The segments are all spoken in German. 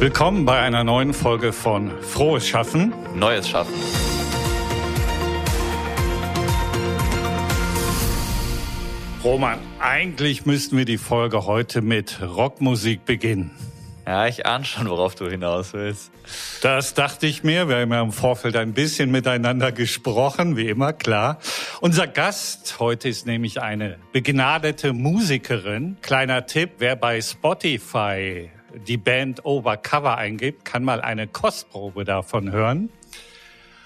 Willkommen bei einer neuen Folge von Frohes Schaffen. Neues Schaffen. Roman, eigentlich müssten wir die Folge heute mit Rockmusik beginnen. Ja, ich ahne schon, worauf du hinaus willst. Das dachte ich mir. Wir haben ja im Vorfeld ein bisschen miteinander gesprochen, wie immer, klar. Unser Gast heute ist nämlich eine begnadete Musikerin. Kleiner Tipp, wer bei Spotify die Band Overcover eingibt, kann mal eine Kostprobe davon hören.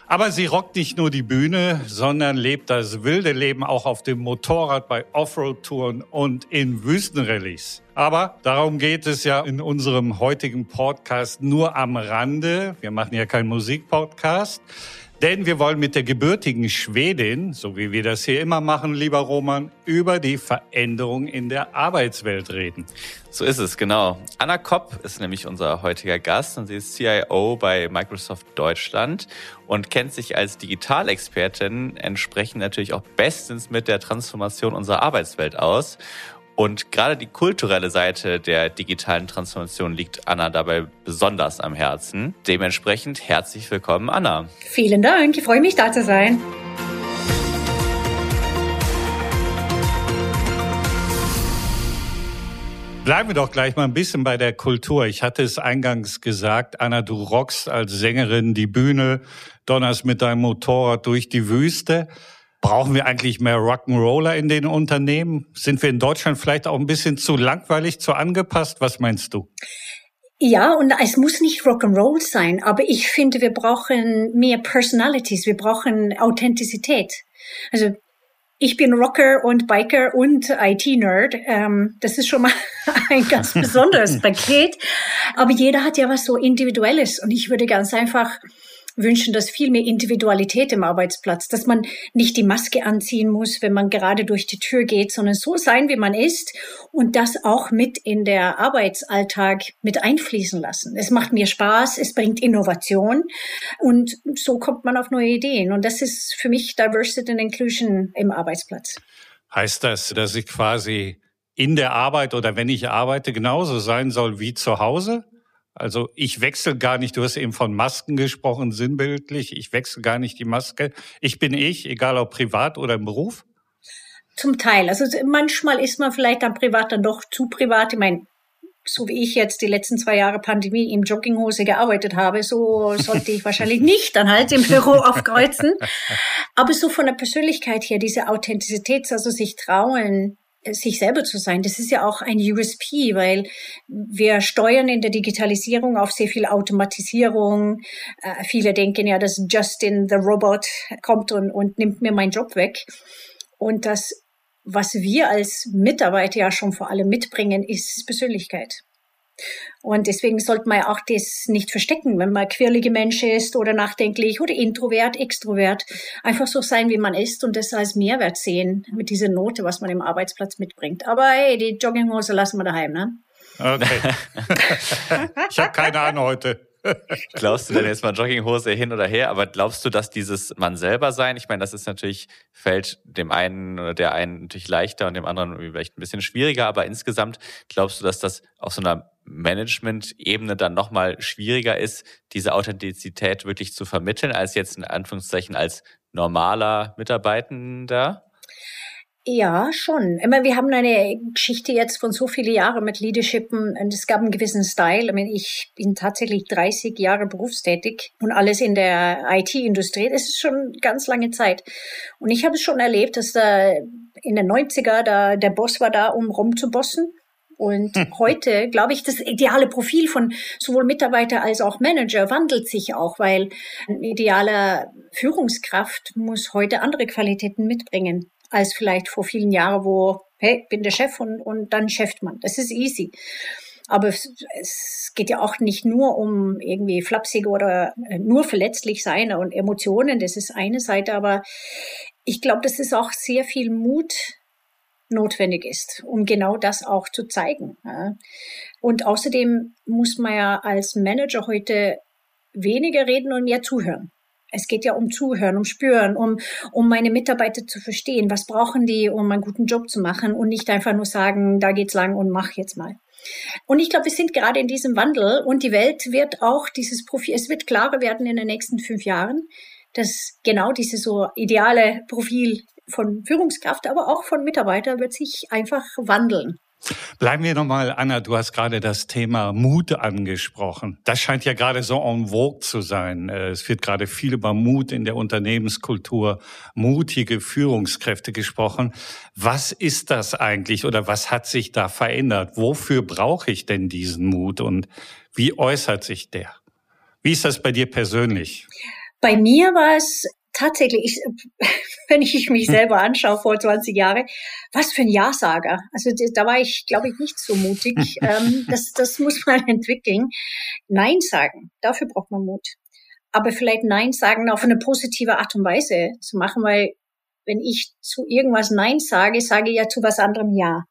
Aber sie rockt nicht nur die Bühne, sondern lebt das wilde Leben auch auf dem Motorrad bei Offroad-Touren und in Wüstenrallyes. Aber darum geht es ja in unserem heutigen Podcast nur am Rande. Wir machen ja keinen Musikpodcast. Denn wir wollen mit der gebürtigen Schwedin, so wie wir das hier immer machen, lieber Roman, über die Veränderung in der Arbeitswelt reden. So ist es, genau. Anna Kopp ist nämlich unser heutiger Gast und sie ist CIO bei Microsoft Deutschland und kennt sich als Digitalexpertin entsprechend natürlich auch bestens mit der Transformation unserer Arbeitswelt aus. Und gerade die kulturelle Seite der digitalen Transformation liegt Anna dabei besonders am Herzen. Dementsprechend herzlich willkommen, Anna. Vielen Dank, ich freue mich da zu sein. Bleiben wir doch gleich mal ein bisschen bei der Kultur. Ich hatte es eingangs gesagt, Anna, du rockst als Sängerin die Bühne, donnerst mit deinem Motorrad durch die Wüste. Brauchen wir eigentlich mehr Rock'n'Roller in den Unternehmen? Sind wir in Deutschland vielleicht auch ein bisschen zu langweilig, zu angepasst? Was meinst du? Ja, und es muss nicht Rock'n'Roll sein, aber ich finde, wir brauchen mehr Personalities, wir brauchen Authentizität. Also ich bin Rocker und Biker und IT-Nerd. Ähm, das ist schon mal ein ganz besonderes Paket. Aber jeder hat ja was so Individuelles und ich würde ganz einfach wünschen das viel mehr Individualität im Arbeitsplatz, dass man nicht die Maske anziehen muss, wenn man gerade durch die Tür geht, sondern so sein, wie man ist und das auch mit in der Arbeitsalltag mit einfließen lassen. Es macht mir Spaß, es bringt Innovation und so kommt man auf neue Ideen. Und das ist für mich Diversity and Inclusion im Arbeitsplatz. Heißt das, dass ich quasi in der Arbeit oder wenn ich arbeite genauso sein soll wie zu Hause? Also ich wechsle gar nicht, du hast eben von Masken gesprochen, sinnbildlich, ich wechsle gar nicht die Maske. Ich bin ich, egal ob privat oder im Beruf. Zum Teil. Also manchmal ist man vielleicht dann privat dann doch zu privat. Ich meine, so wie ich jetzt die letzten zwei Jahre Pandemie im Jogginghose gearbeitet habe, so sollte ich wahrscheinlich nicht dann halt im Büro aufkreuzen. Aber so von der Persönlichkeit her, diese Authentizität, also sich trauen, sich selber zu sein. Das ist ja auch ein USP, weil wir steuern in der Digitalisierung auf sehr viel Automatisierung. Äh, viele denken ja, dass Justin the Robot kommt und, und nimmt mir meinen Job weg. Und das, was wir als Mitarbeiter ja schon vor allem mitbringen, ist Persönlichkeit. Und deswegen sollte man auch das nicht verstecken, wenn man quirlige Mensch ist oder nachdenklich oder introvert, extrovert. Einfach so sein, wie man ist und das als Mehrwert sehen mit dieser Note, was man im Arbeitsplatz mitbringt. Aber hey, die Jogginghose lassen wir daheim, ne? Okay. ich habe keine Ahnung heute. glaubst du denn jetzt mal Jogginghose hin oder her? Aber glaubst du, dass dieses man selber sein, ich meine, das ist natürlich, fällt dem einen oder der einen natürlich leichter und dem anderen vielleicht ein bisschen schwieriger, aber insgesamt glaubst du, dass das auf so einer Management-Ebene dann nochmal schwieriger ist, diese Authentizität wirklich zu vermitteln, als jetzt in Anführungszeichen als normaler Mitarbeitender? Ja, schon. Immer, wir haben eine Geschichte jetzt von so vielen Jahren mit Leadership und es gab einen gewissen Style. Ich, meine, ich bin tatsächlich 30 Jahre berufstätig und alles in der IT-Industrie. Das ist schon ganz lange Zeit. Und ich habe es schon erlebt, dass da in den 90er da der Boss war da, um rumzubossen. Und hm. heute, glaube ich, das ideale Profil von sowohl Mitarbeiter als auch Manager wandelt sich auch, weil ein idealer Führungskraft muss heute andere Qualitäten mitbringen als vielleicht vor vielen Jahren, wo, hey, bin der Chef und, und dann cheft man. Das ist easy. Aber es, geht ja auch nicht nur um irgendwie flapsig oder äh, nur verletzlich sein und Emotionen. Das ist eine Seite, aber ich glaube, dass es auch sehr viel Mut notwendig ist, um genau das auch zu zeigen. Und außerdem muss man ja als Manager heute weniger reden und mehr zuhören. Es geht ja um Zuhören, um Spüren, um, um meine Mitarbeiter zu verstehen. Was brauchen die, um einen guten Job zu machen und nicht einfach nur sagen, da geht's lang und mach jetzt mal. Und ich glaube, wir sind gerade in diesem Wandel und die Welt wird auch dieses Profil, es wird klarer werden in den nächsten fünf Jahren, dass genau dieses so ideale Profil von Führungskraft, aber auch von Mitarbeiter wird sich einfach wandeln. Bleiben wir nochmal, Anna, du hast gerade das Thema Mut angesprochen. Das scheint ja gerade so en vogue zu sein. Äh, es wird gerade viel über Mut in der Unternehmenskultur, mutige Führungskräfte gesprochen. Was ist das eigentlich oder was hat sich da verändert? Wofür brauche ich denn diesen Mut und wie äußert sich der? Wie ist das bei dir persönlich? Bei mir war es tatsächlich, wenn ich mich selber anschaue vor 20 Jahren, was für ein Ja-Sager. Also da war ich, glaube ich, nicht so mutig. ähm, das, das muss man entwickeln. Nein sagen, dafür braucht man Mut. Aber vielleicht Nein sagen auf eine positive Art und Weise zu machen, weil wenn ich zu irgendwas Nein sage, sage ich ja zu was anderem Ja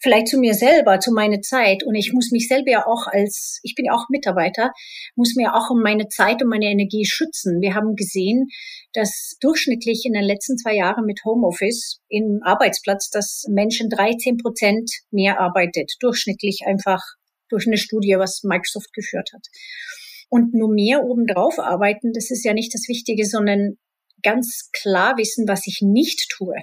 vielleicht zu mir selber, zu meiner Zeit. Und ich muss mich selber ja auch als, ich bin ja auch Mitarbeiter, muss mir auch um meine Zeit und meine Energie schützen. Wir haben gesehen, dass durchschnittlich in den letzten zwei Jahren mit Homeoffice im Arbeitsplatz, dass Menschen 13 Prozent mehr arbeitet. Durchschnittlich einfach durch eine Studie, was Microsoft geführt hat. Und nur mehr obendrauf arbeiten, das ist ja nicht das Wichtige, sondern ganz klar wissen, was ich nicht tue.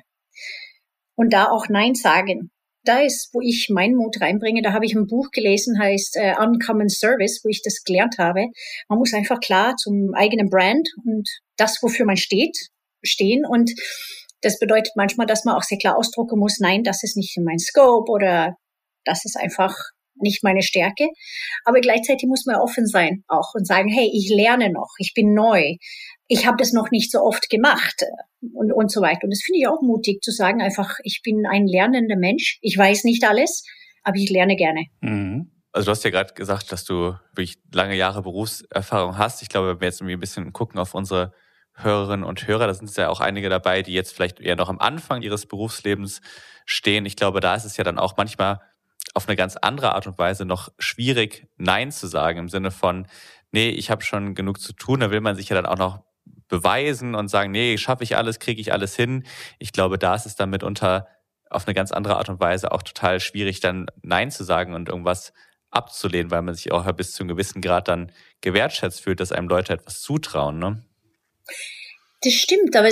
Und da auch Nein sagen da ist, wo ich meinen Mut reinbringe. Da habe ich ein Buch gelesen, heißt äh, Uncommon Service, wo ich das gelernt habe. Man muss einfach klar zum eigenen Brand und das, wofür man steht, stehen. Und das bedeutet manchmal, dass man auch sehr klar ausdrucken muss, nein, das ist nicht in mein Scope oder das ist einfach nicht meine Stärke. Aber gleichzeitig muss man offen sein auch und sagen, hey, ich lerne noch, ich bin neu, ich habe das noch nicht so oft gemacht und, und so weiter. Und das finde ich auch mutig zu sagen, einfach, ich bin ein lernender Mensch, ich weiß nicht alles, aber ich lerne gerne. Mhm. Also du hast ja gerade gesagt, dass du wirklich lange Jahre Berufserfahrung hast. Ich glaube, wenn wir jetzt irgendwie ein bisschen gucken auf unsere Hörerinnen und Hörer, da sind ja auch einige dabei, die jetzt vielleicht eher noch am Anfang ihres Berufslebens stehen. Ich glaube, da ist es ja dann auch manchmal auf eine ganz andere Art und Weise noch schwierig, Nein zu sagen, im Sinne von, nee, ich habe schon genug zu tun. Da will man sich ja dann auch noch beweisen und sagen, nee, schaffe ich alles, kriege ich alles hin. Ich glaube, da ist es dann mitunter auf eine ganz andere Art und Weise auch total schwierig, dann Nein zu sagen und irgendwas abzulehnen, weil man sich auch bis zu einem gewissen Grad dann gewertschätzt fühlt, dass einem Leute etwas zutrauen. Ne? Das stimmt, aber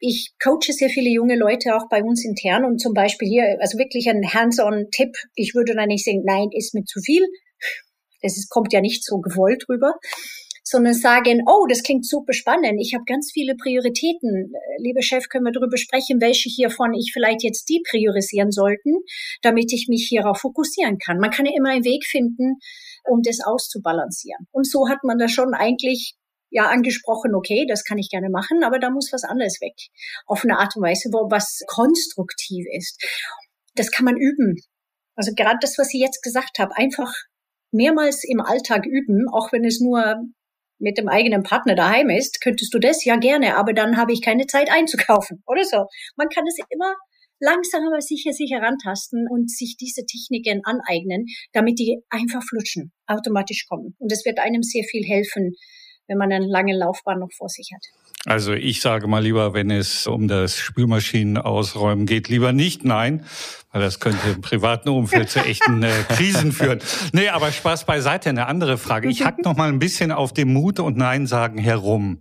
ich coache sehr viele junge Leute auch bei uns intern und zum Beispiel hier, also wirklich ein hands-on-Tipp. Ich würde da nicht sagen, nein, ist mir zu viel. Das ist, kommt ja nicht so gewollt rüber sondern sagen, oh, das klingt super spannend. Ich habe ganz viele Prioritäten. Lieber Chef, können wir darüber sprechen, welche hiervon ich vielleicht jetzt die priorisieren sollten, damit ich mich hierauf fokussieren kann. Man kann ja immer einen Weg finden, um das auszubalancieren. Und so hat man da schon eigentlich ja angesprochen, okay, das kann ich gerne machen, aber da muss was anderes weg. Auf eine Art und Weise, wo was konstruktiv ist. Das kann man üben. Also gerade das, was ich jetzt gesagt habe, einfach mehrmals im Alltag üben, auch wenn es nur mit dem eigenen Partner daheim ist, könntest du das ja gerne, aber dann habe ich keine Zeit einzukaufen oder so. Man kann es immer langsam aber sicher sich herantasten und sich diese Techniken aneignen, damit die einfach flutschen, automatisch kommen. Und es wird einem sehr viel helfen, wenn man eine lange Laufbahn noch vor sich hat. Also ich sage mal lieber, wenn es um das Spülmaschinen ausräumen geht, lieber nicht nein, weil das könnte im privaten Umfeld zu echten äh, Krisen führen. Nee, aber Spaß beiseite, eine andere Frage. Ich hack noch mal ein bisschen auf dem Mut und Nein sagen herum.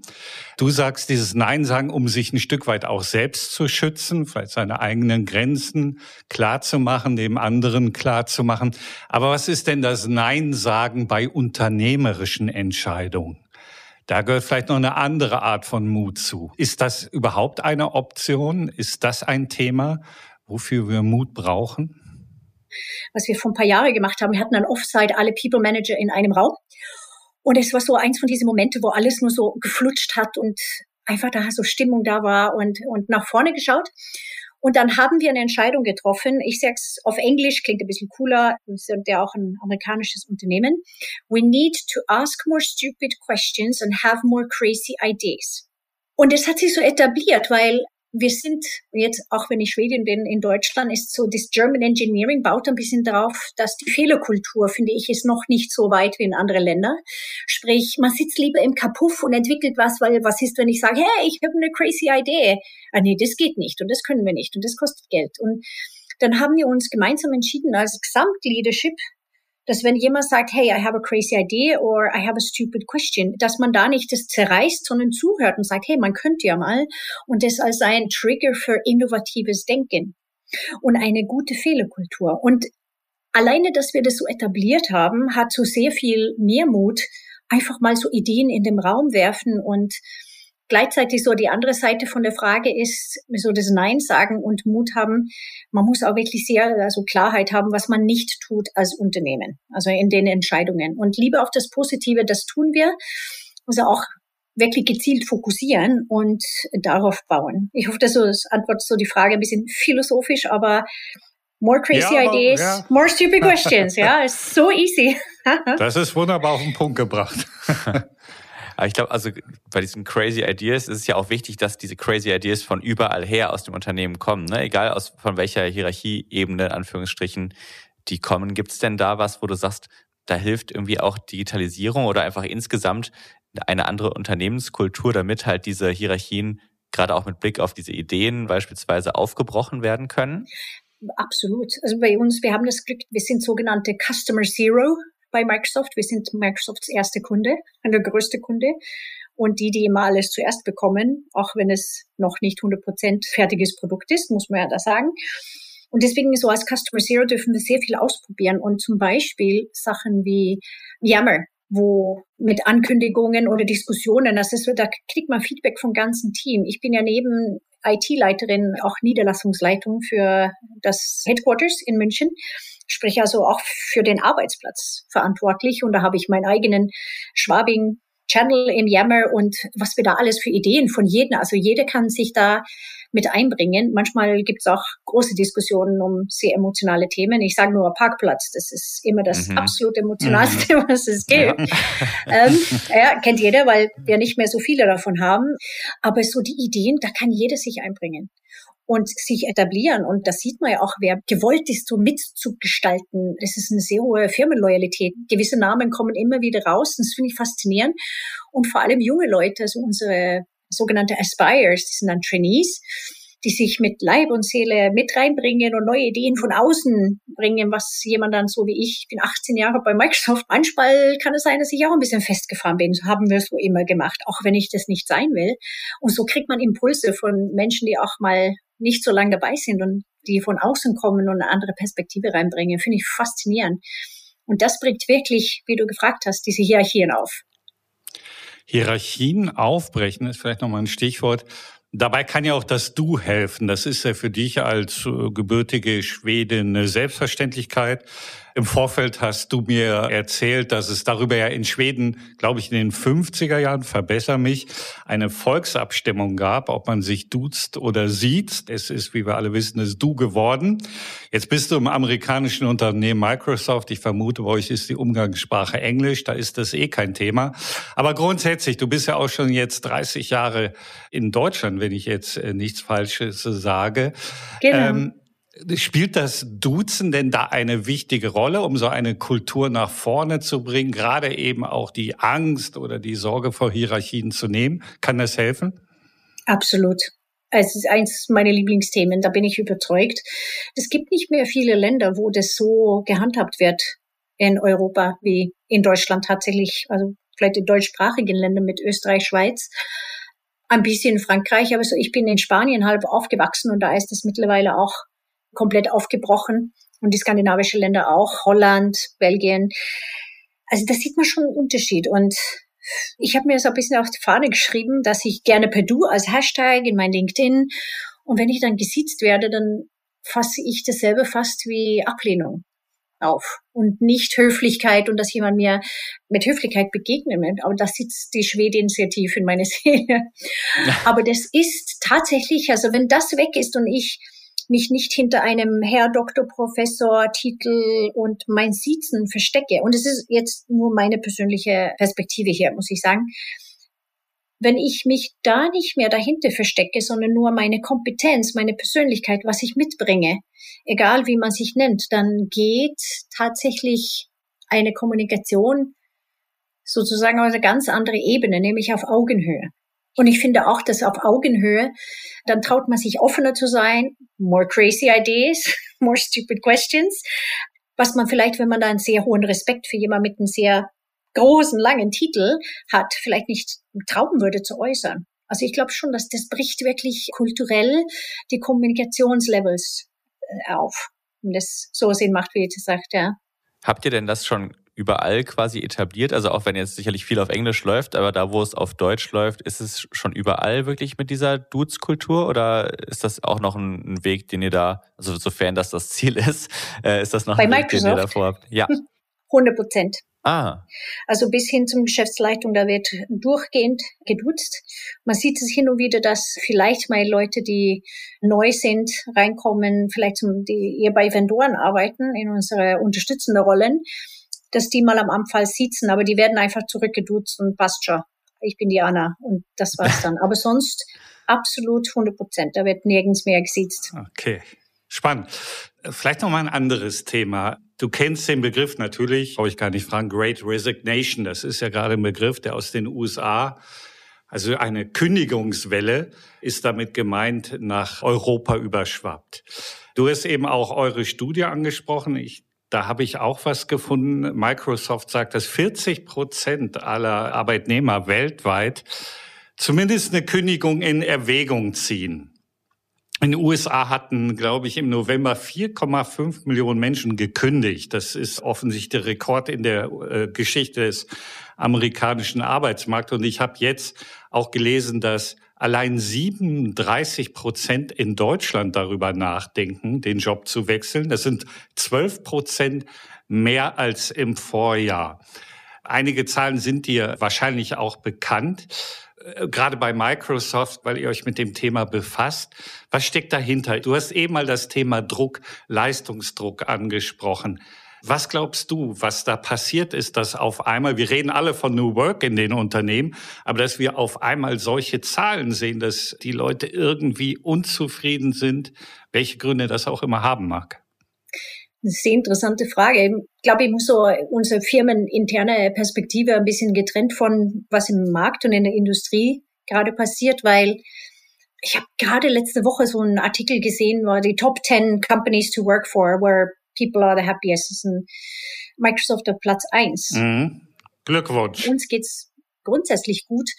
Du sagst dieses Nein sagen, um sich ein Stück weit auch selbst zu schützen, vielleicht seine eigenen Grenzen klar zu machen, dem anderen klar zu machen. Aber was ist denn das Nein sagen bei unternehmerischen Entscheidungen? Da gehört vielleicht noch eine andere Art von Mut zu. Ist das überhaupt eine Option? Ist das ein Thema, wofür wir Mut brauchen? Was wir vor ein paar Jahren gemacht haben, wir hatten ein Offsite, alle People Manager in einem Raum. Und es war so eins von diesen Momente, wo alles nur so geflutscht hat und einfach da so Stimmung da war und, und nach vorne geschaut. Und dann haben wir eine Entscheidung getroffen. Ich sage es auf Englisch, klingt ein bisschen cooler. Wir sind ja auch ein amerikanisches Unternehmen. We need to ask more stupid questions and have more crazy ideas. Und es hat sich so etabliert, weil wir sind jetzt, auch wenn ich Schwedin bin, in Deutschland ist so, das German Engineering baut ein bisschen darauf, dass die Fehlerkultur, finde ich, ist noch nicht so weit wie in anderen Ländern. Sprich, man sitzt lieber im Kapuff und entwickelt was, weil was ist, wenn ich sage, hey, ich habe eine crazy Idee. Ah nee, das geht nicht und das können wir nicht und das kostet Geld. Und dann haben wir uns gemeinsam entschieden als Gesamtleadership, dass wenn jemand sagt, hey, I have a crazy idea or I have a stupid question, dass man da nicht das zerreißt, sondern zuhört und sagt, hey, man könnte ja mal und das als ein Trigger für innovatives Denken und eine gute Fehlerkultur. Und alleine, dass wir das so etabliert haben, hat so sehr viel mehr Mut, einfach mal so Ideen in den Raum werfen und gleichzeitig so die andere Seite von der Frage ist, so das Nein sagen und Mut haben. Man muss auch wirklich sehr, also Klarheit haben, was man nicht tut als Unternehmen, also in den Entscheidungen. Und lieber auf das Positive, das tun wir. Also auch wirklich gezielt fokussieren und darauf bauen. Ich hoffe, dass das antwortet so die Frage ein bisschen philosophisch, aber more crazy ja, aber, ideas, ja. more stupid questions. ja, it's so easy. das ist wunderbar auf den Punkt gebracht. Aber ich glaube, also bei diesen crazy Ideas ist es ja auch wichtig, dass diese crazy Ideas von überall her aus dem Unternehmen kommen. Ne? Egal aus von welcher Hierarchieebene, in Anführungsstrichen, die kommen. Gibt es denn da was, wo du sagst, da hilft irgendwie auch Digitalisierung oder einfach insgesamt eine andere Unternehmenskultur, damit halt diese Hierarchien gerade auch mit Blick auf diese Ideen beispielsweise aufgebrochen werden können? Absolut. Also bei uns, wir haben das Glück, wir sind sogenannte Customer Zero bei Microsoft. Wir sind Microsofts erste Kunde, der größte Kunde und die, die immer alles zuerst bekommen, auch wenn es noch nicht 100 Prozent fertiges Produkt ist, muss man ja da sagen. Und deswegen so als Customer Zero dürfen wir sehr viel ausprobieren und zum Beispiel Sachen wie Yammer, wo mit Ankündigungen oder Diskussionen, ist, da kriegt man Feedback vom ganzen Team. Ich bin ja neben IT-Leiterin auch Niederlassungsleitung für das Headquarters in München sprich also auch für den Arbeitsplatz verantwortlich. Und da habe ich meinen eigenen Schwabing Channel im Yammer und was wir da alles für Ideen von jedem, also jeder kann sich da mit einbringen. Manchmal gibt es auch große Diskussionen um sehr emotionale Themen. Ich sage nur Parkplatz, das ist immer das mhm. absolut emotionalste, mhm. was es gibt. Ja. Ähm, ja, kennt jeder, weil wir nicht mehr so viele davon haben. Aber so die Ideen, da kann jeder sich einbringen und sich etablieren. Und das sieht man ja auch, wer gewollt ist, so mitzugestalten. Das ist eine sehr hohe Firmenloyalität. Gewisse Namen kommen immer wieder raus. Das finde ich faszinierend. Und vor allem junge Leute, also unsere sogenannte Aspires, die sind dann Trainees, die sich mit Leib und Seele mit reinbringen und neue Ideen von außen bringen, was jemand dann so wie ich, ich bin 18 Jahre bei Microsoft, manchmal kann es sein, dass ich auch ein bisschen festgefahren bin. So haben wir es so immer gemacht, auch wenn ich das nicht sein will. Und so kriegt man Impulse von Menschen, die auch mal nicht so lange dabei sind und die von außen kommen und eine andere Perspektive reinbringen, finde ich faszinierend. Und das bringt wirklich, wie du gefragt hast, diese Hierarchien auf. Hierarchien aufbrechen ist vielleicht nochmal ein Stichwort. Dabei kann ja auch das Du helfen. Das ist ja für dich als äh, gebürtige Schwedin eine Selbstverständlichkeit. Im Vorfeld hast du mir erzählt, dass es darüber ja in Schweden, glaube ich, in den 50er Jahren, verbessere mich, eine Volksabstimmung gab, ob man sich duzt oder sieht. Es ist, wie wir alle wissen, das Du geworden. Jetzt bist du im amerikanischen Unternehmen Microsoft. Ich vermute, bei euch ist die Umgangssprache Englisch. Da ist das eh kein Thema. Aber grundsätzlich, du bist ja auch schon jetzt 30 Jahre in Deutschland, wenn ich jetzt äh, nichts Falsches sage. Genau. Ähm, Spielt das Duzen denn da eine wichtige Rolle, um so eine Kultur nach vorne zu bringen, gerade eben auch die Angst oder die Sorge vor Hierarchien zu nehmen? Kann das helfen? Absolut. Es ist eins meiner Lieblingsthemen, da bin ich überzeugt. Es gibt nicht mehr viele Länder, wo das so gehandhabt wird in Europa wie in Deutschland tatsächlich, also vielleicht in deutschsprachigen Ländern mit Österreich, Schweiz, ein bisschen Frankreich, aber so, ich bin in Spanien halb aufgewachsen und da ist es mittlerweile auch komplett aufgebrochen und die skandinavischen Länder auch, Holland, Belgien. Also da sieht man schon einen Unterschied und ich habe mir so ein bisschen auf die Fahne geschrieben, dass ich gerne per Du als Hashtag in mein LinkedIn und wenn ich dann gesiezt werde, dann fasse ich dasselbe fast wie Ablehnung auf und nicht Höflichkeit und dass jemand mir mit Höflichkeit begegnet. Aber das sitzt die Schwedin sehr tief in meine Seele. Aber das ist tatsächlich, also wenn das weg ist und ich mich nicht hinter einem Herr Doktor Professor Titel und mein Siezen verstecke. Und es ist jetzt nur meine persönliche Perspektive hier, muss ich sagen. Wenn ich mich da nicht mehr dahinter verstecke, sondern nur meine Kompetenz, meine Persönlichkeit, was ich mitbringe, egal wie man sich nennt, dann geht tatsächlich eine Kommunikation sozusagen auf eine ganz andere Ebene, nämlich auf Augenhöhe. Und ich finde auch, dass auf Augenhöhe, dann traut man sich offener zu sein, more crazy ideas, more stupid questions, was man vielleicht, wenn man da einen sehr hohen Respekt für jemanden mit einem sehr großen, langen Titel hat, vielleicht nicht trauen würde zu äußern. Also ich glaube schon, dass das bricht wirklich kulturell die Kommunikationslevels äh, auf. Und das so Sinn macht, wie ihr sagt, ja. Habt ihr denn das schon überall quasi etabliert? Also auch wenn jetzt sicherlich viel auf Englisch läuft, aber da, wo es auf Deutsch läuft, ist es schon überall wirklich mit dieser Dudes-Kultur oder ist das auch noch ein, Weg, den ihr da, also sofern das das Ziel ist, äh, ist das noch Bei ein Microsoft? Weg, den ihr davor habt? Ja. 100 Prozent. Ah. Also bis hin zum Geschäftsleitung, da wird durchgehend geduzt. Man sieht es hin und wieder, dass vielleicht mal Leute, die neu sind, reinkommen, vielleicht zum, die eher bei Vendoren arbeiten, in unsere unterstützende Rollen, dass die mal am Anfang sitzen, aber die werden einfach zurückgeduzt und passt schon. Ich bin die Anna und das war's dann. Aber sonst absolut 100 Prozent. Da wird nirgends mehr gesiezt. Okay. Spannend. Vielleicht noch mal ein anderes Thema. Du kennst den Begriff natürlich, brauche ich gar nicht fragen, Great Resignation. Das ist ja gerade ein Begriff, der aus den USA, also eine Kündigungswelle ist damit gemeint, nach Europa überschwappt. Du hast eben auch eure Studie angesprochen. Ich, da habe ich auch was gefunden. Microsoft sagt, dass 40 Prozent aller Arbeitnehmer weltweit zumindest eine Kündigung in Erwägung ziehen. In den USA hatten, glaube ich, im November 4,5 Millionen Menschen gekündigt. Das ist offensichtlich der Rekord in der äh, Geschichte des amerikanischen Arbeitsmarkts. Und ich habe jetzt auch gelesen, dass allein 37 Prozent in Deutschland darüber nachdenken, den Job zu wechseln. Das sind 12 Prozent mehr als im Vorjahr. Einige Zahlen sind dir wahrscheinlich auch bekannt. Äh, gerade bei Microsoft, weil ihr euch mit dem Thema befasst. Was steckt dahinter? Du hast eben mal das Thema Druck, Leistungsdruck angesprochen. Was glaubst du, was da passiert ist, dass auf einmal, wir reden alle von New Work in den Unternehmen, aber dass wir auf einmal solche Zahlen sehen, dass die Leute irgendwie unzufrieden sind, welche Gründe das auch immer haben mag? Eine sehr interessante Frage. Ich glaube, ich muss so unsere firmeninterne Perspektive ein bisschen getrennt von, was im Markt und in der Industrie gerade passiert, weil ich habe gerade letzte Woche so einen Artikel gesehen, war die Top 10 Companies to work for, where people are the happiest. Und Microsoft auf Platz 1. Mhm. Glückwunsch. Uns geht's grundsätzlich gut.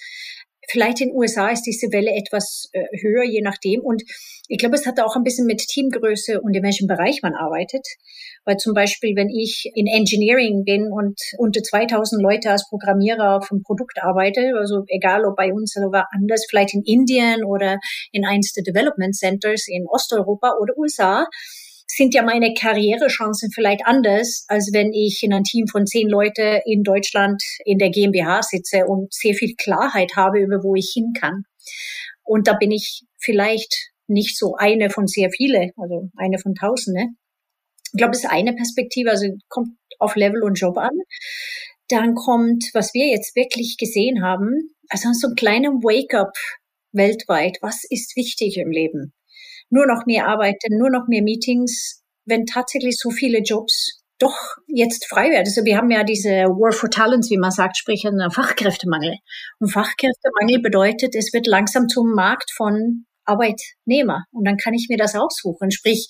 Vielleicht in den USA ist diese Welle etwas äh, höher, je nachdem. Und ich glaube, es hat auch ein bisschen mit Teamgröße und in welchem Bereich man arbeitet. Weil zum Beispiel, wenn ich in Engineering bin und unter 2000 Leute als Programmierer auf einem Produkt arbeite, also egal ob bei uns oder anders, vielleicht in Indien oder in eins der Development Centers in Osteuropa oder USA, sind ja meine Karrierechancen vielleicht anders, als wenn ich in einem Team von zehn Leute in Deutschland in der GmbH sitze und sehr viel Klarheit habe über wo ich hin kann. Und da bin ich vielleicht nicht so eine von sehr viele, also eine von Tausende. Ich glaube, das ist eine Perspektive, also kommt auf Level und Job an. Dann kommt, was wir jetzt wirklich gesehen haben, also so ein kleiner Wake-up weltweit. Was ist wichtig im Leben? Nur noch mehr arbeiten, nur noch mehr Meetings, wenn tatsächlich so viele Jobs doch jetzt frei werden. Also wir haben ja diese War for Talents, wie man sagt, sprich einen Fachkräftemangel. Und Fachkräftemangel bedeutet, es wird langsam zum Markt von Arbeitnehmer. Und dann kann ich mir das aussuchen. Sprich,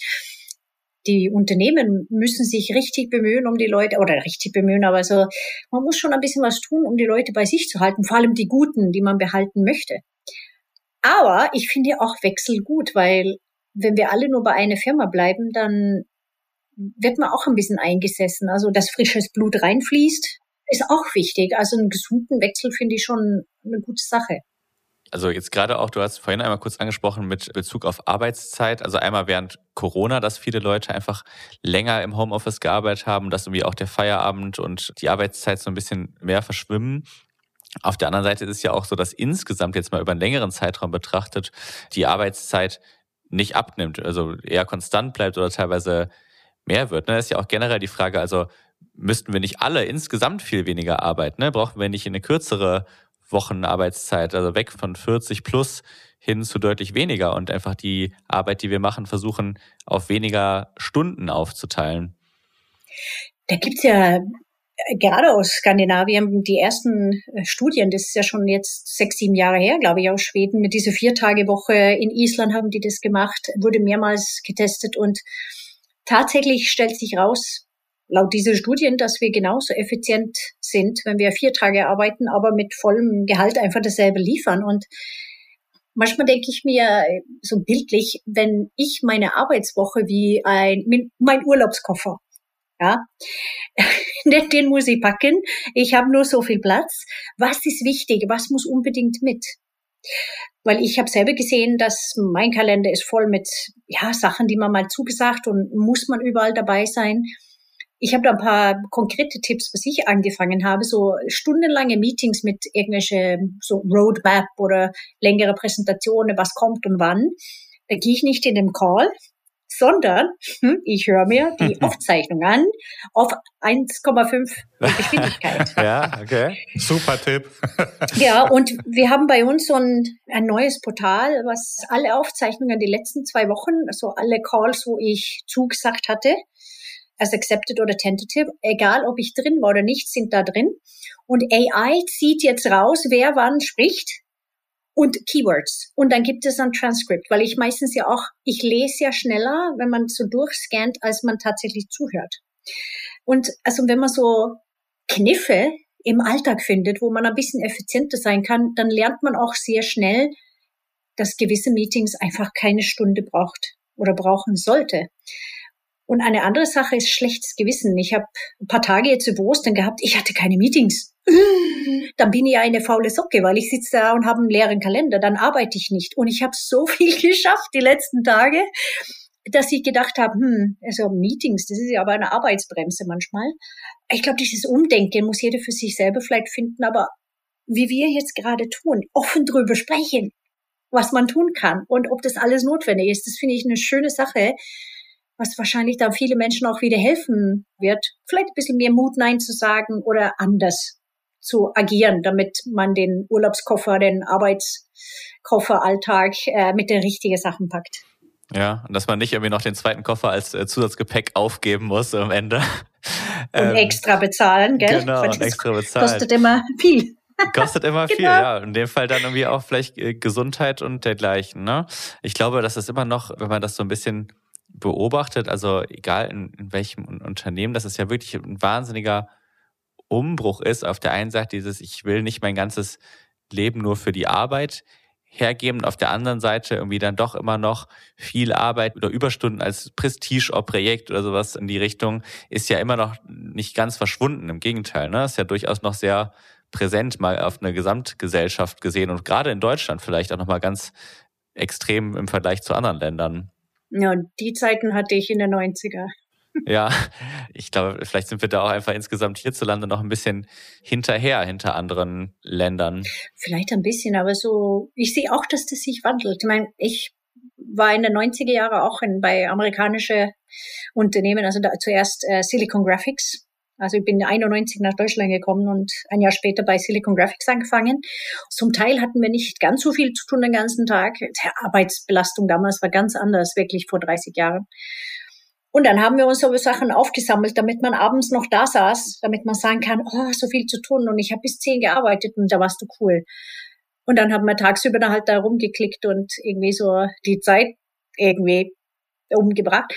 die Unternehmen müssen sich richtig bemühen, um die Leute, oder richtig bemühen, aber so, man muss schon ein bisschen was tun, um die Leute bei sich zu halten, vor allem die Guten, die man behalten möchte. Aber ich finde auch Wechsel gut, weil wenn wir alle nur bei einer Firma bleiben, dann wird man auch ein bisschen eingesessen. Also, dass frisches Blut reinfließt, ist auch wichtig. Also, einen gesunden Wechsel finde ich schon eine gute Sache. Also jetzt gerade auch, du hast vorhin einmal kurz angesprochen mit Bezug auf Arbeitszeit. Also einmal während Corona, dass viele Leute einfach länger im Homeoffice gearbeitet haben, dass irgendwie auch der Feierabend und die Arbeitszeit so ein bisschen mehr verschwimmen. Auf der anderen Seite ist es ja auch so, dass insgesamt jetzt mal über einen längeren Zeitraum betrachtet die Arbeitszeit nicht abnimmt, also eher konstant bleibt oder teilweise mehr wird. Ne? Ist ja auch generell die Frage, also müssten wir nicht alle insgesamt viel weniger arbeiten? Ne? Brauchen wir nicht eine kürzere Wochenarbeitszeit, also weg von 40 plus hin zu deutlich weniger und einfach die Arbeit, die wir machen, versuchen auf weniger Stunden aufzuteilen? Da gibt's ja gerade aus Skandinavien, die ersten äh, Studien, das ist ja schon jetzt sechs, sieben Jahre her, glaube ich, aus Schweden, mit dieser Viertagewoche in Island haben die das gemacht, wurde mehrmals getestet und tatsächlich stellt sich raus, laut dieser Studien, dass wir genauso effizient sind, wenn wir vier Tage arbeiten, aber mit vollem Gehalt einfach dasselbe liefern. Und manchmal denke ich mir so bildlich, wenn ich meine Arbeitswoche wie ein, mein Urlaubskoffer ja, den muss ich packen. Ich habe nur so viel Platz. Was ist wichtig? Was muss unbedingt mit? Weil ich habe selber gesehen, dass mein Kalender ist voll mit ja Sachen, die man mal zugesagt und muss man überall dabei sein. Ich habe da ein paar konkrete Tipps, was ich angefangen habe, so stundenlange Meetings mit irgendwelche so Roadmap oder längere Präsentationen, was kommt und wann. Da gehe ich nicht in den Call, sondern hm, ich höre mir die Aufzeichnung an auf 1,5 Geschwindigkeit. ja, okay. Super Tipp. ja, und wir haben bei uns so ein, ein neues Portal, was alle Aufzeichnungen die letzten zwei Wochen, also alle Calls, wo ich zugesagt hatte, as accepted oder tentative, egal ob ich drin war oder nicht, sind da drin. Und AI zieht jetzt raus, wer wann spricht und Keywords. Und dann gibt es ein Transcript, weil ich meistens ja auch, ich lese ja schneller, wenn man so durchscannt, als man tatsächlich zuhört. Und also wenn man so Kniffe im Alltag findet, wo man ein bisschen effizienter sein kann, dann lernt man auch sehr schnell, dass gewisse Meetings einfach keine Stunde braucht oder brauchen sollte. Und eine andere Sache ist schlechtes Gewissen. Ich habe ein paar Tage jetzt Ostern gehabt, ich hatte keine Meetings. Dann bin ich eine faule Socke, weil ich sitze da und habe einen leeren Kalender. Dann arbeite ich nicht. Und ich habe so viel geschafft die letzten Tage, dass ich gedacht habe, hm, also Meetings, das ist ja aber eine Arbeitsbremse manchmal. Ich glaube, dieses Umdenken muss jeder für sich selber vielleicht finden, aber wie wir jetzt gerade tun, offen drüber sprechen, was man tun kann und ob das alles notwendig ist, das finde ich eine schöne Sache, was wahrscheinlich dann viele Menschen auch wieder helfen wird, vielleicht ein bisschen mehr Mut Nein zu sagen oder anders zu agieren, damit man den Urlaubskoffer, den Arbeitskofferalltag äh, mit den richtigen Sachen packt. Ja, und dass man nicht irgendwie noch den zweiten Koffer als äh, Zusatzgepäck aufgeben muss am Ende. Und ähm, extra bezahlen, gell? Genau, und extra bezahlen. Kostet immer viel. Kostet immer genau. viel, ja. In dem Fall dann irgendwie auch vielleicht äh, Gesundheit und dergleichen. Ne? Ich glaube, dass es immer noch, wenn man das so ein bisschen beobachtet, also egal in, in welchem Unternehmen, dass es ja wirklich ein wahnsinniger Umbruch ist. Auf der einen Seite dieses, ich will nicht mein ganzes Leben nur für die Arbeit hergeben. Auf der anderen Seite irgendwie dann doch immer noch viel Arbeit oder Überstunden als Prestige-Projekt oder sowas in die Richtung ist ja immer noch nicht ganz verschwunden. Im Gegenteil, ne? Ist ja durchaus noch sehr präsent mal auf eine Gesamtgesellschaft gesehen und gerade in Deutschland vielleicht auch nochmal ganz extrem im Vergleich zu anderen Ländern. Ja, die Zeiten hatte ich in den 90er. Ja, ich glaube, vielleicht sind wir da auch einfach insgesamt hierzulande noch ein bisschen hinterher, hinter anderen Ländern. Vielleicht ein bisschen, aber so, ich sehe auch, dass das sich wandelt. Ich meine, ich war in den 90er Jahren auch in, bei amerikanische Unternehmen, also da, zuerst äh, Silicon Graphics also ich bin 91 nach Deutschland gekommen und ein Jahr später bei Silicon Graphics angefangen. Zum Teil hatten wir nicht ganz so viel zu tun den ganzen Tag. Die Arbeitsbelastung damals war ganz anders, wirklich vor 30 Jahren. Und dann haben wir uns so Sachen aufgesammelt, damit man abends noch da saß, damit man sagen kann, oh, so viel zu tun und ich habe bis zehn gearbeitet und da warst du cool. Und dann haben wir tagsüber dann halt da rumgeklickt und irgendwie so die Zeit irgendwie umgebracht.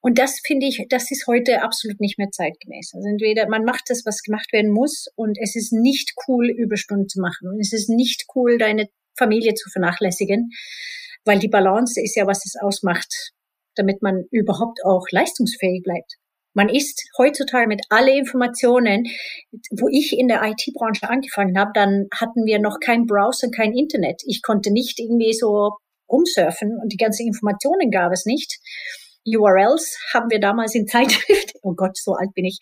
Und das finde ich, das ist heute absolut nicht mehr zeitgemäß. Also entweder man macht das, was gemacht werden muss, und es ist nicht cool, Überstunden zu machen. Und es ist nicht cool, deine Familie zu vernachlässigen, weil die Balance ist ja, was es ausmacht, damit man überhaupt auch leistungsfähig bleibt. Man ist heutzutage mit alle Informationen, wo ich in der IT-Branche angefangen habe, dann hatten wir noch kein Browser, kein Internet. Ich konnte nicht irgendwie so rumsurfen und die ganzen Informationen gab es nicht. URLs haben wir damals in Zeitschriften, oh Gott, so alt bin ich,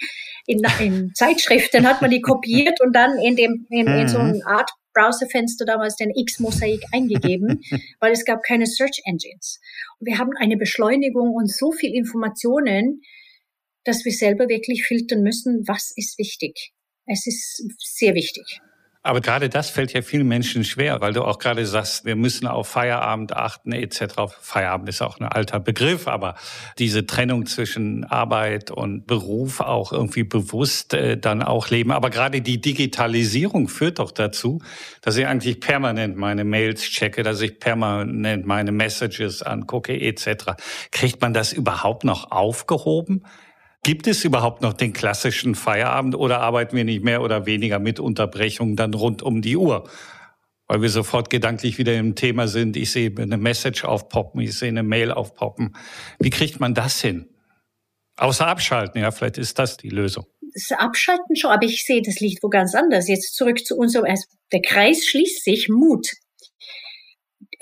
in, in Zeitschriften hat man die kopiert und dann in dem, in, in so einer Art Browserfenster damals den X-Mosaik eingegeben, weil es gab keine Search Engines. Und wir haben eine Beschleunigung und so viel Informationen, dass wir selber wirklich filtern müssen, was ist wichtig. Es ist sehr wichtig. Aber gerade das fällt ja vielen Menschen schwer, weil du auch gerade sagst, wir müssen auf Feierabend achten etc. Feierabend ist auch ein alter Begriff, aber diese Trennung zwischen Arbeit und Beruf auch irgendwie bewusst äh, dann auch leben. Aber gerade die Digitalisierung führt doch dazu, dass ich eigentlich permanent meine Mails checke, dass ich permanent meine Messages angucke etc. Kriegt man das überhaupt noch aufgehoben? Gibt es überhaupt noch den klassischen Feierabend oder arbeiten wir nicht mehr oder weniger mit Unterbrechungen dann rund um die Uhr? Weil wir sofort gedanklich wieder im Thema sind. Ich sehe eine Message aufpoppen, ich sehe eine Mail aufpoppen. Wie kriegt man das hin? Außer abschalten, ja, vielleicht ist das die Lösung. Das Abschalten schon, aber ich sehe das Licht wo ganz anders. Jetzt zurück zu unserem, der Kreis schließt sich, Mut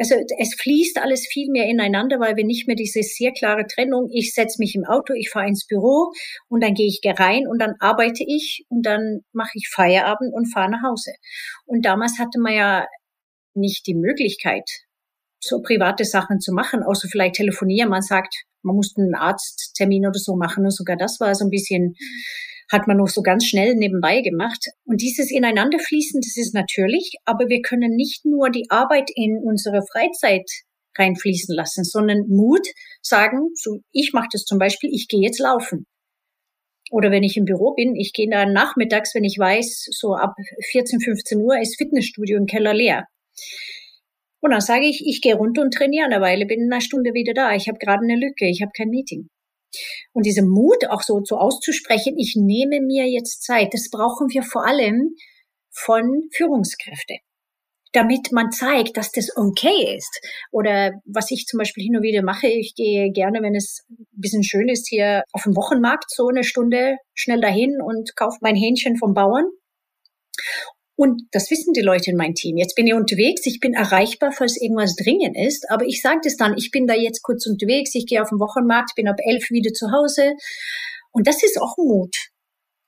also es fließt alles viel mehr ineinander, weil wir nicht mehr diese sehr klare Trennung, ich setze mich im Auto, ich fahre ins Büro und dann gehe ich rein und dann arbeite ich und dann mache ich Feierabend und fahre nach Hause. Und damals hatte man ja nicht die Möglichkeit, so private Sachen zu machen, außer vielleicht telefonieren. Man sagt, man musste einen Arzttermin oder so machen und sogar das war so ein bisschen hat man noch so ganz schnell nebenbei gemacht. Und dieses Ineinanderfließen, das ist natürlich, aber wir können nicht nur die Arbeit in unsere Freizeit reinfließen lassen, sondern Mut sagen, so ich mache das zum Beispiel, ich gehe jetzt laufen. Oder wenn ich im Büro bin, ich gehe dann nachmittags, wenn ich weiß, so ab 14, 15 Uhr ist Fitnessstudio im Keller leer. Und dann sage ich, ich gehe runter und trainiere eine Weile, bin in einer Stunde wieder da. Ich habe gerade eine Lücke, ich habe kein Meeting. Und diese Mut auch so, so auszusprechen, ich nehme mir jetzt Zeit, das brauchen wir vor allem von Führungskräfte damit man zeigt, dass das okay ist. Oder was ich zum Beispiel hin und wieder mache, ich gehe gerne, wenn es ein bisschen schön ist, hier auf dem Wochenmarkt so eine Stunde schnell dahin und kaufe mein Hähnchen vom Bauern. Und das wissen die Leute in meinem Team. Jetzt bin ich unterwegs, ich bin erreichbar, falls irgendwas dringend ist, aber ich sage das dann, ich bin da jetzt kurz unterwegs, ich gehe auf den Wochenmarkt, bin ab elf wieder zu Hause. Und das ist auch Mut.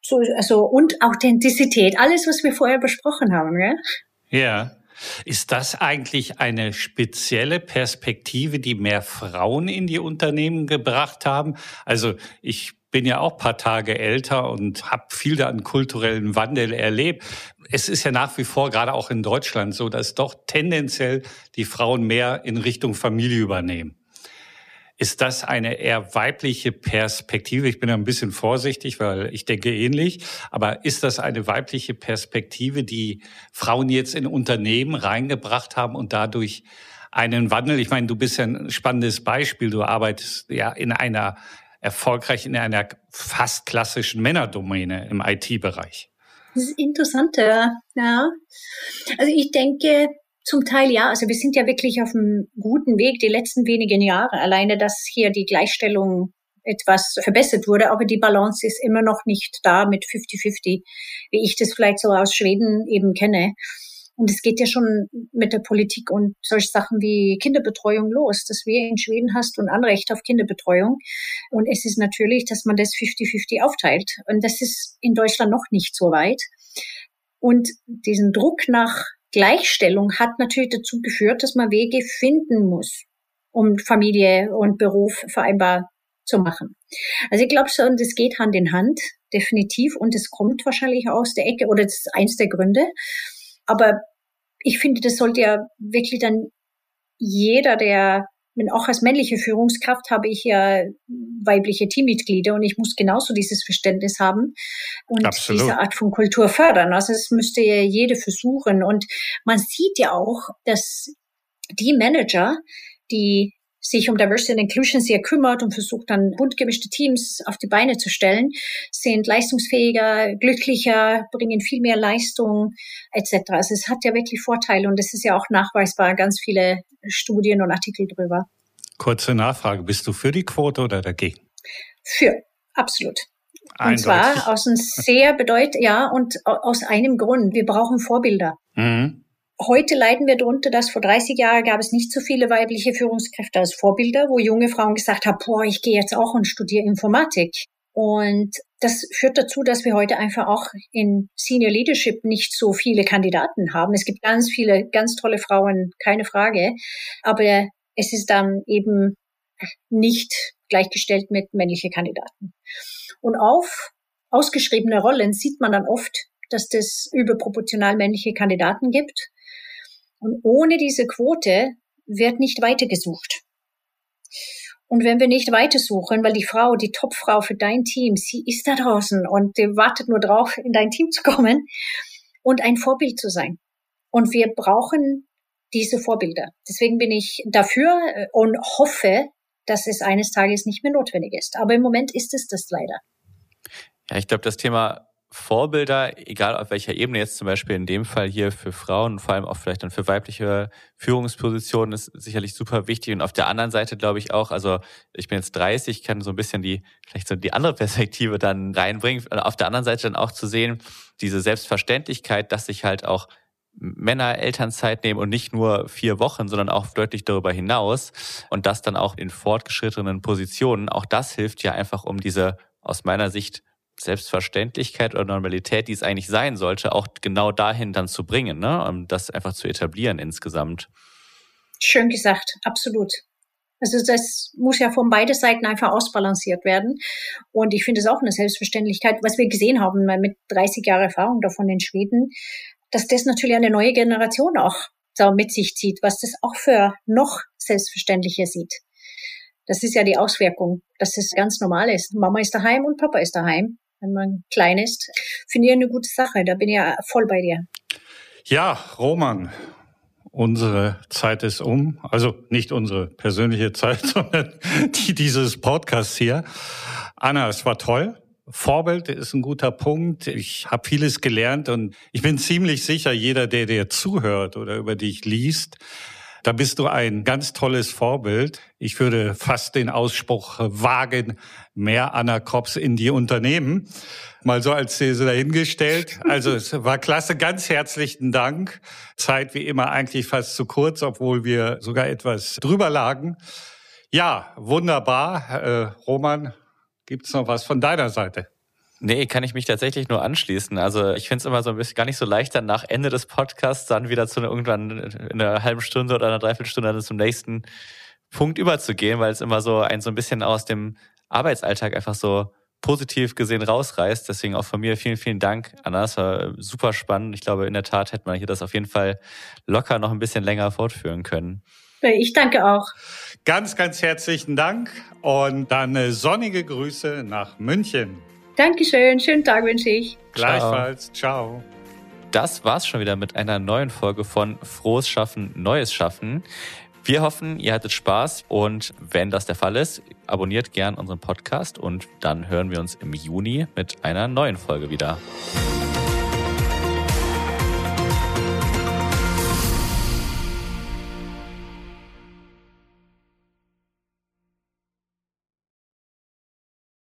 So, also, und Authentizität, alles, was wir vorher besprochen haben. Ja. ja. Ist das eigentlich eine spezielle Perspektive, die mehr Frauen in die Unternehmen gebracht haben? Also ich bin ja auch paar Tage älter und habe viel da an kulturellen Wandel erlebt. Es ist ja nach wie vor, gerade auch in Deutschland, so, dass doch tendenziell die Frauen mehr in Richtung Familie übernehmen. Ist das eine eher weibliche Perspektive? Ich bin ein bisschen vorsichtig, weil ich denke ähnlich. Aber ist das eine weibliche Perspektive, die Frauen jetzt in Unternehmen reingebracht haben und dadurch einen Wandel? Ich meine, du bist ja ein spannendes Beispiel. Du arbeitest ja in einer erfolgreich in einer fast klassischen Männerdomäne im IT-Bereich. Das ist interessant, ja. Also ich denke, zum Teil ja. Also wir sind ja wirklich auf einem guten Weg die letzten wenigen Jahre. Alleine, dass hier die Gleichstellung etwas verbessert wurde, aber die Balance ist immer noch nicht da mit 50-50, wie ich das vielleicht so aus Schweden eben kenne. Und es geht ja schon mit der Politik und solche Sachen wie Kinderbetreuung los, dass wir in Schweden hast und Anrecht auf Kinderbetreuung. Und es ist natürlich, dass man das 50-50 aufteilt. Und das ist in Deutschland noch nicht so weit. Und diesen Druck nach Gleichstellung hat natürlich dazu geführt, dass man Wege finden muss, um Familie und Beruf vereinbar zu machen. Also ich glaube schon, das geht Hand in Hand, definitiv. Und es kommt wahrscheinlich aus der Ecke, oder das ist eins der Gründe, aber ich finde, das sollte ja wirklich dann jeder, der, wenn auch als männliche Führungskraft habe ich ja weibliche Teammitglieder und ich muss genauso dieses Verständnis haben und Absolut. diese Art von Kultur fördern. Also es müsste ja jede versuchen. Und man sieht ja auch, dass die Manager, die sich um Diversity and Inclusion sehr kümmert und versucht dann bunt gemischte Teams auf die Beine zu stellen, sind leistungsfähiger, glücklicher, bringen viel mehr Leistung etc. Also es hat ja wirklich Vorteile und es ist ja auch nachweisbar, ganz viele Studien und Artikel drüber. Kurze Nachfrage, bist du für die Quote oder dagegen? Für, absolut. Und zwar aus einem sehr bedeut, ja, und aus einem Grund. Wir brauchen Vorbilder. Mhm. Heute leiden wir darunter, dass vor 30 Jahren gab es nicht so viele weibliche Führungskräfte als Vorbilder, wo junge Frauen gesagt haben, boah, ich gehe jetzt auch und studiere Informatik. Und das führt dazu, dass wir heute einfach auch in Senior Leadership nicht so viele Kandidaten haben. Es gibt ganz viele, ganz tolle Frauen, keine Frage. Aber es ist dann eben nicht gleichgestellt mit männlichen Kandidaten. Und auf ausgeschriebene Rollen sieht man dann oft dass das überproportional männliche Kandidaten gibt. Und ohne diese Quote wird nicht weitergesucht. Und wenn wir nicht weitersuchen, weil die Frau, die Topfrau für dein Team, sie ist da draußen und wartet nur drauf, in dein Team zu kommen und ein Vorbild zu sein. Und wir brauchen diese Vorbilder. Deswegen bin ich dafür äh, und hoffe, dass es eines Tages nicht mehr notwendig ist. Aber im Moment ist es das leider. Ja, ich glaube, das Thema Vorbilder, egal auf welcher Ebene jetzt zum Beispiel in dem Fall hier für Frauen, vor allem auch vielleicht dann für weibliche Führungspositionen, ist sicherlich super wichtig. Und auf der anderen Seite glaube ich auch, also ich bin jetzt 30, kann so ein bisschen die, vielleicht so die andere Perspektive dann reinbringen. Und auf der anderen Seite dann auch zu sehen, diese Selbstverständlichkeit, dass sich halt auch Männer Elternzeit nehmen und nicht nur vier Wochen, sondern auch deutlich darüber hinaus und das dann auch in fortgeschrittenen Positionen. Auch das hilft ja einfach, um diese aus meiner Sicht Selbstverständlichkeit oder Normalität, die es eigentlich sein sollte, auch genau dahin dann zu bringen, ne? um das einfach zu etablieren insgesamt. Schön gesagt, absolut. Also das muss ja von beiden Seiten einfach ausbalanciert werden. Und ich finde es auch eine Selbstverständlichkeit, was wir gesehen haben mit 30 Jahren Erfahrung davon in Schweden, dass das natürlich eine neue Generation auch so mit sich zieht, was das auch für noch selbstverständlicher sieht. Das ist ja die Auswirkung, dass es ganz normal ist. Mama ist daheim und Papa ist daheim wenn man klein ist, finde ich eine gute Sache. Da bin ich ja voll bei dir. Ja, Roman, unsere Zeit ist um. Also nicht unsere persönliche Zeit, sondern die dieses Podcasts hier. Anna, es war toll. Vorbild ist ein guter Punkt. Ich habe vieles gelernt und ich bin ziemlich sicher, jeder, der dir zuhört oder über dich liest, da bist du ein ganz tolles Vorbild. Ich würde fast den Ausspruch wagen, mehr Anna Kops in die Unternehmen. Mal so als These dahingestellt. Also es war klasse. Ganz herzlichen Dank. Zeit wie immer eigentlich fast zu kurz, obwohl wir sogar etwas drüber lagen. Ja, wunderbar. Äh, Roman, gibt's noch was von deiner Seite? Nee, kann ich mich tatsächlich nur anschließen. Also ich finde es immer so ein bisschen gar nicht so leicht, dann nach Ende des Podcasts dann wieder zu einer, irgendwann in einer halben Stunde oder einer Dreiviertelstunde dann zum nächsten Punkt überzugehen, weil es immer so ein so ein bisschen aus dem Arbeitsalltag einfach so positiv gesehen rausreißt. Deswegen auch von mir vielen, vielen Dank, Anna. Es war super spannend. Ich glaube, in der Tat hätte man hier das auf jeden Fall locker noch ein bisschen länger fortführen können. Ich danke auch. Ganz, ganz herzlichen Dank und dann äh, sonnige Grüße nach München. Dankeschön, schönen Tag wünsche ich. Gleichfalls, ciao. Das war's schon wieder mit einer neuen Folge von Frohes Schaffen, Neues Schaffen. Wir hoffen, ihr hattet Spaß und wenn das der Fall ist, abonniert gern unseren Podcast und dann hören wir uns im Juni mit einer neuen Folge wieder.